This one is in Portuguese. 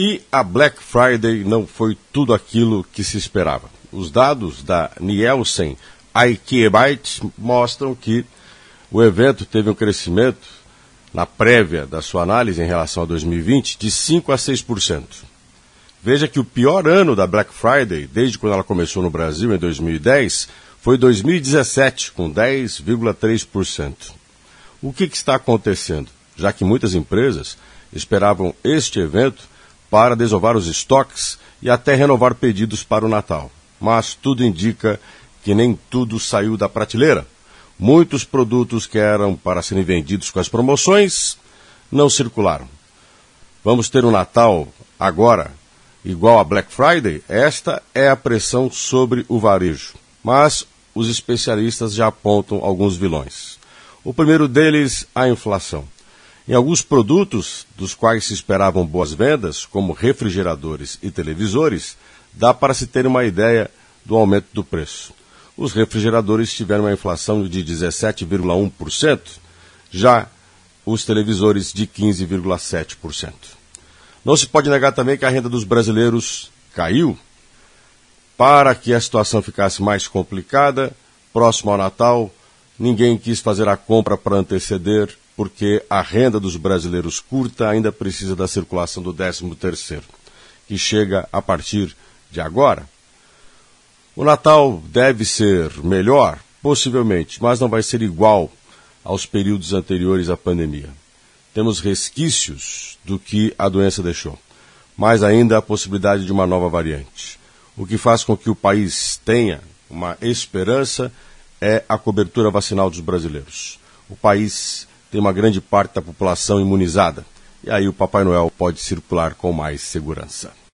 E a Black Friday não foi tudo aquilo que se esperava. Os dados da Nielsen IKEA mostram que o evento teve um crescimento na prévia da sua análise em relação a 2020 de 5 a 6%. Veja que o pior ano da Black Friday, desde quando ela começou no Brasil em 2010, foi 2017, com 10,3%. O que, que está acontecendo? Já que muitas empresas esperavam este evento para desovar os estoques e até renovar pedidos para o Natal. Mas tudo indica que nem tudo saiu da prateleira. Muitos produtos que eram para serem vendidos com as promoções não circularam. Vamos ter um Natal agora igual a Black Friday? Esta é a pressão sobre o varejo. Mas os especialistas já apontam alguns vilões. O primeiro deles, a inflação. Em alguns produtos, dos quais se esperavam boas vendas, como refrigeradores e televisores, dá para se ter uma ideia do aumento do preço. Os refrigeradores tiveram uma inflação de 17,1%, já os televisores de 15,7%. Não se pode negar também que a renda dos brasileiros caiu. Para que a situação ficasse mais complicada, próximo ao Natal, ninguém quis fazer a compra para anteceder porque a renda dos brasileiros curta ainda precisa da circulação do 13 terceiro, que chega a partir de agora. O Natal deve ser melhor, possivelmente, mas não vai ser igual aos períodos anteriores à pandemia. Temos resquícios do que a doença deixou, mas ainda a possibilidade de uma nova variante. O que faz com que o país tenha uma esperança é a cobertura vacinal dos brasileiros. O país tem uma grande parte da população imunizada. E aí o Papai Noel pode circular com mais segurança.